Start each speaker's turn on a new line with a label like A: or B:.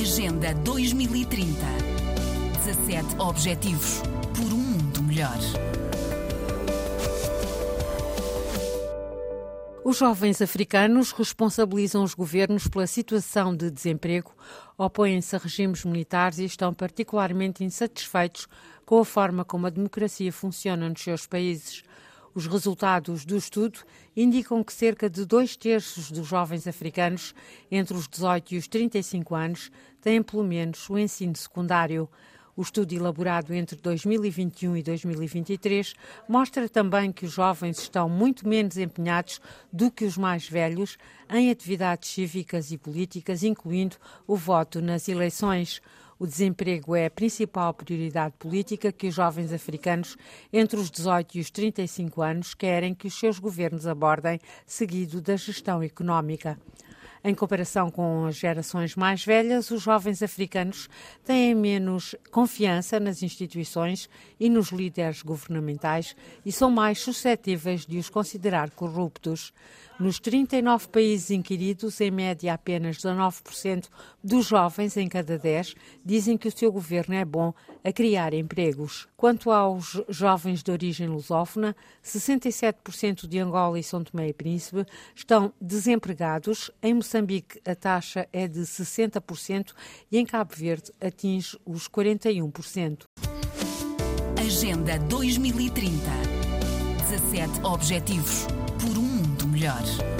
A: Agenda 2030. 17 Objetivos por um mundo melhor.
B: Os jovens africanos responsabilizam os governos pela situação de desemprego, opõem-se a regimes militares e estão particularmente insatisfeitos com a forma como a democracia funciona nos seus países. Os resultados do estudo indicam que cerca de dois terços dos jovens africanos entre os 18 e os 35 anos têm pelo menos o ensino secundário. O estudo elaborado entre 2021 e 2023 mostra também que os jovens estão muito menos empenhados do que os mais velhos em atividades cívicas e políticas, incluindo o voto nas eleições. O desemprego é a principal prioridade política que os jovens africanos entre os 18 e os 35 anos querem que os seus governos abordem, seguido da gestão económica. Em comparação com as gerações mais velhas, os jovens africanos têm menos confiança nas instituições e nos líderes governamentais e são mais suscetíveis de os considerar corruptos. Nos 39 países inquiridos, em média apenas 19% dos jovens em cada 10 dizem que o seu governo é bom a criar empregos. Quanto aos jovens de origem lusófona, 67% de Angola e São Tomé e Príncipe estão desempregados. Em Moçambique, a taxa é de 60% e em Cabo Verde atinge os 41%.
A: Agenda 2030. 17 Objetivos por um mundo melhor.